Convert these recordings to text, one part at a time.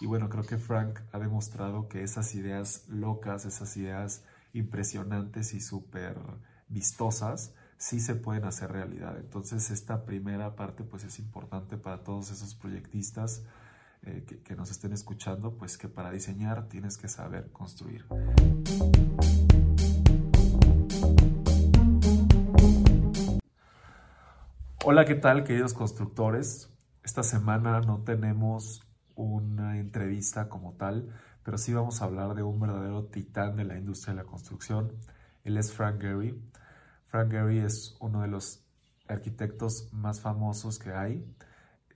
Y bueno, creo que Frank ha demostrado que esas ideas locas, esas ideas impresionantes y súper vistosas, sí se pueden hacer realidad. Entonces esta primera parte pues es importante para todos esos proyectistas eh, que, que nos estén escuchando, pues que para diseñar tienes que saber construir. Hola, ¿qué tal queridos constructores? Esta semana no tenemos una entrevista como tal, pero sí vamos a hablar de un verdadero titán de la industria de la construcción. Él es Frank Gehry. Frank Gehry es uno de los arquitectos más famosos que hay.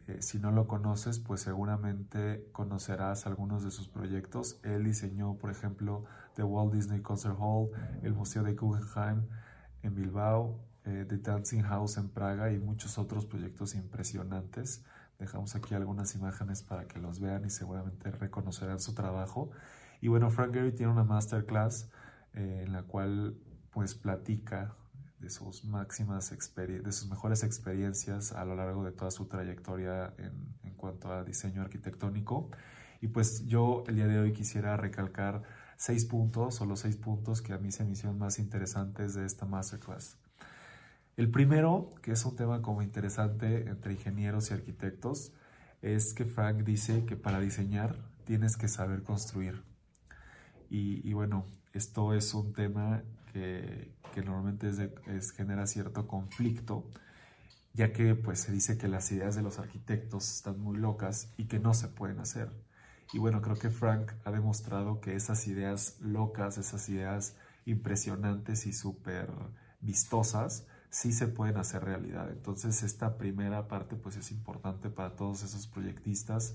Eh, si no lo conoces, pues seguramente conocerás algunos de sus proyectos. Él diseñó, por ejemplo, The Walt Disney Concert Hall, el Museo de Guggenheim en Bilbao, eh, The Dancing House en Praga y muchos otros proyectos impresionantes. Dejamos aquí algunas imágenes para que los vean y seguramente reconocerán su trabajo. Y bueno, Frank Gehry tiene una masterclass eh, en la cual pues platica de sus máximas de sus mejores experiencias a lo largo de toda su trayectoria en, en cuanto a diseño arquitectónico. Y pues yo el día de hoy quisiera recalcar seis puntos o los seis puntos que a mí se me hicieron más interesantes de esta masterclass. El primero, que es un tema como interesante entre ingenieros y arquitectos, es que Frank dice que para diseñar tienes que saber construir. Y, bueno, esto es un tema que, normalmente es genera cierto conflicto, ya que pues se dice que las ideas de los arquitectos están muy locas y que no se pueden hacer. Y bueno, creo que Frank ha demostrado que esas ideas locas, esas ideas impresionantes y súper vistosas, sí se pueden hacer realidad. Entonces esta primera parte pues es importante para todos esos proyectistas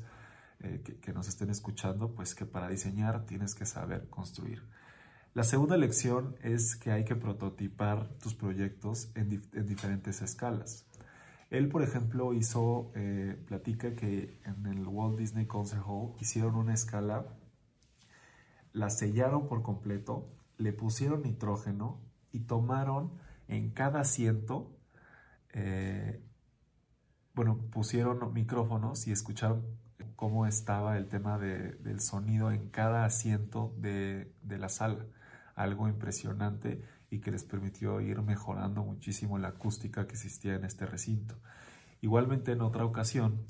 eh, que, nos estén escuchando, pues que para diseñar tienes que saber construir. La segunda lección es que hay que prototipar tus proyectos en, diferentes escalas. Él, por ejemplo, hizo, eh, platica que en el Walt Disney Concert Hall hicieron una escala, la sellaron por completo, le pusieron nitrógeno y tomaron en cada asiento, eh, bueno, pusieron micrófonos y escucharon cómo estaba el tema del sonido en cada asiento de, la sala. Algo impresionante y que les permitió ir mejorando muchísimo la acústica que existía en este recinto. Igualmente en otra ocasión,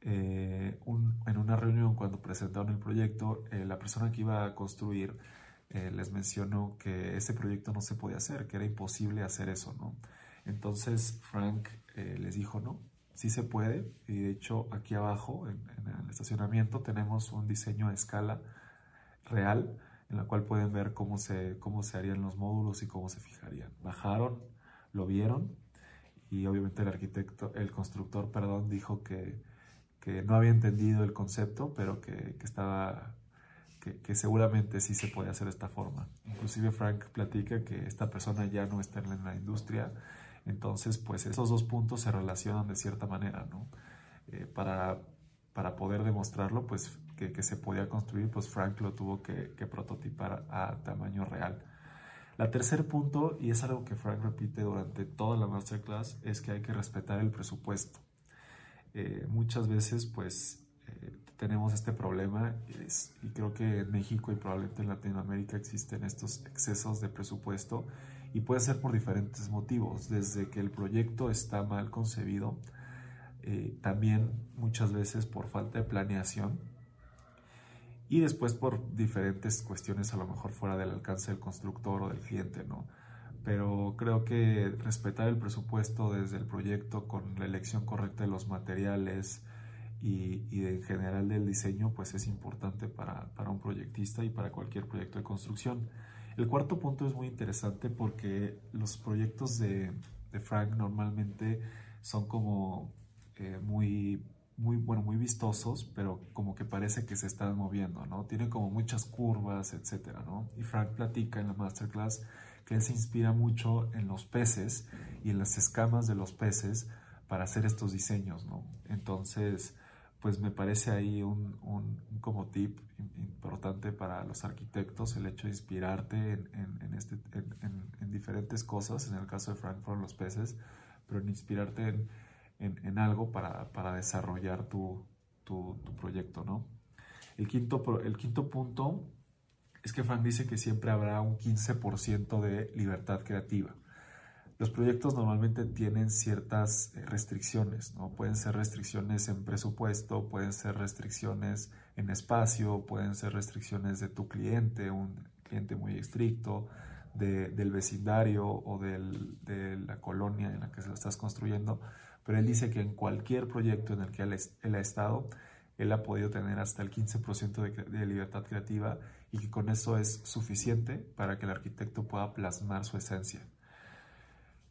eh, en una reunión cuando presentaron el proyecto, eh, la persona que iba a construir eh, les mencionó que ese proyecto no se podía hacer, que era imposible hacer eso, ¿no? Entonces Frank eh, les dijo, no, sí se puede, y de hecho aquí abajo, en, el estacionamiento, tenemos un diseño a escala real, en la cual pueden ver cómo se, cómo se harían los módulos y cómo se fijarían. Bajaron, lo vieron, y obviamente el arquitecto, el constructor, perdón, dijo que, que no había entendido el concepto, pero que, que estaba que, seguramente sí se puede hacer de esta forma. Inclusive Frank platica que esta persona ya no está en la industria, entonces pues esos dos puntos se relacionan de cierta manera, ¿no? Eh, para, para poder demostrarlo, pues que, que, se podía construir, pues Frank lo tuvo que, que prototipar a tamaño real. La tercer punto, y es algo que Frank repite durante toda la masterclass, es que hay que respetar el presupuesto. Eh, muchas veces, pues, tenemos este problema y creo que en México y probablemente en Latinoamérica existen estos excesos de presupuesto y puede ser por diferentes motivos, desde que el proyecto está mal concebido, eh, también muchas veces por falta de planeación y después por diferentes cuestiones a lo mejor fuera del alcance del constructor o del cliente, ¿no? Pero creo que respetar el presupuesto desde el proyecto con la elección correcta de los materiales, y, y en general del diseño pues es importante para, para, un proyectista y para cualquier proyecto de construcción. El cuarto punto es muy interesante porque los proyectos de, de Frank normalmente son como eh, muy, muy, bueno, muy vistosos, pero como que parece que se están moviendo, ¿no? Tienen como muchas curvas, etcétera, ¿no? Y Frank platica en la masterclass que él se inspira mucho en los peces y en las escamas de los peces para hacer estos diseños, ¿no? Entonces, pues me parece ahí un, un, como tip importante para los arquitectos el hecho de inspirarte en, en, este, en, diferentes cosas, en el caso de Frank fueron los peces, pero en inspirarte en, algo para, para desarrollar tu, tu, tu, proyecto, ¿no? El quinto, el quinto punto es que Frank dice que siempre habrá un 15% de libertad creativa. Los proyectos normalmente tienen ciertas eh, restricciones, ¿no? Pueden ser restricciones en presupuesto, pueden ser restricciones en espacio, pueden ser restricciones de tu cliente, un cliente muy estricto, del vecindario o de la colonia en la que se lo estás construyendo. Pero él dice que en cualquier proyecto en el que él, ha estado, él ha podido tener hasta el 15% de, de libertad creativa y que con eso es suficiente para que el arquitecto pueda plasmar su esencia.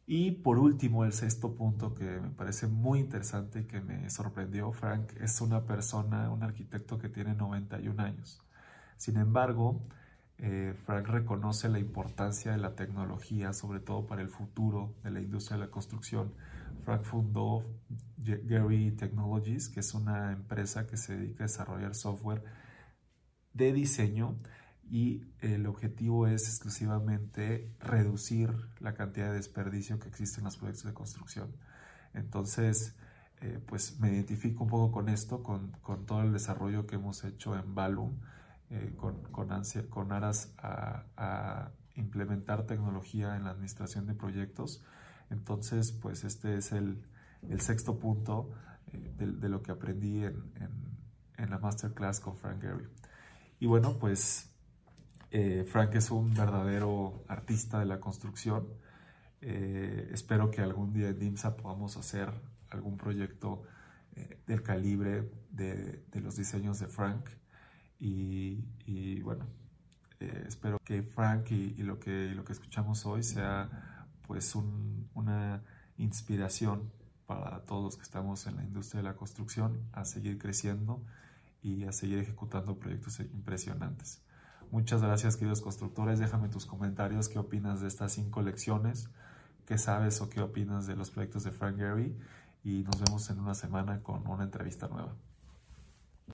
Y por último, el sexto punto que me parece muy interesante y que me sorprendió, Frank, es una persona, un arquitecto que tiene 91 años. Sin embargo, eh, Frank reconoce la importancia de la tecnología, sobre todo para el futuro de la industria de la construcción. Frank fundó Gary Technologies, que es una empresa que se dedica a desarrollar software de diseño y el objetivo es exclusivamente reducir la cantidad de desperdicio que existe en los proyectos de construcción. Entonces, eh, pues me identifico un poco con esto, con, con, todo el desarrollo que hemos hecho en Balloon, eh, con, con, ansia, con aras a, implementar tecnología en la administración de proyectos. Entonces, pues este es el, el sexto punto eh, de, de, lo que aprendí en, en, en la masterclass con Frank Gehry. Y bueno, pues eh, Frank es un verdadero artista de la construcción. Eh, espero que algún día en DIMSA podamos hacer algún proyecto eh, del calibre de, los diseños de Frank. Y, bueno, espero que Frank y, lo que, lo que escuchamos hoy sea pues una inspiración para todos los que estamos en la industria de la construcción a seguir creciendo y a seguir ejecutando proyectos impresionantes. Muchas gracias, queridos constructores. Déjame tus comentarios, qué opinas de estas cinco lecciones, qué sabes o qué opinas de los proyectos de Frank Gehry y nos vemos en una semana con una entrevista nueva.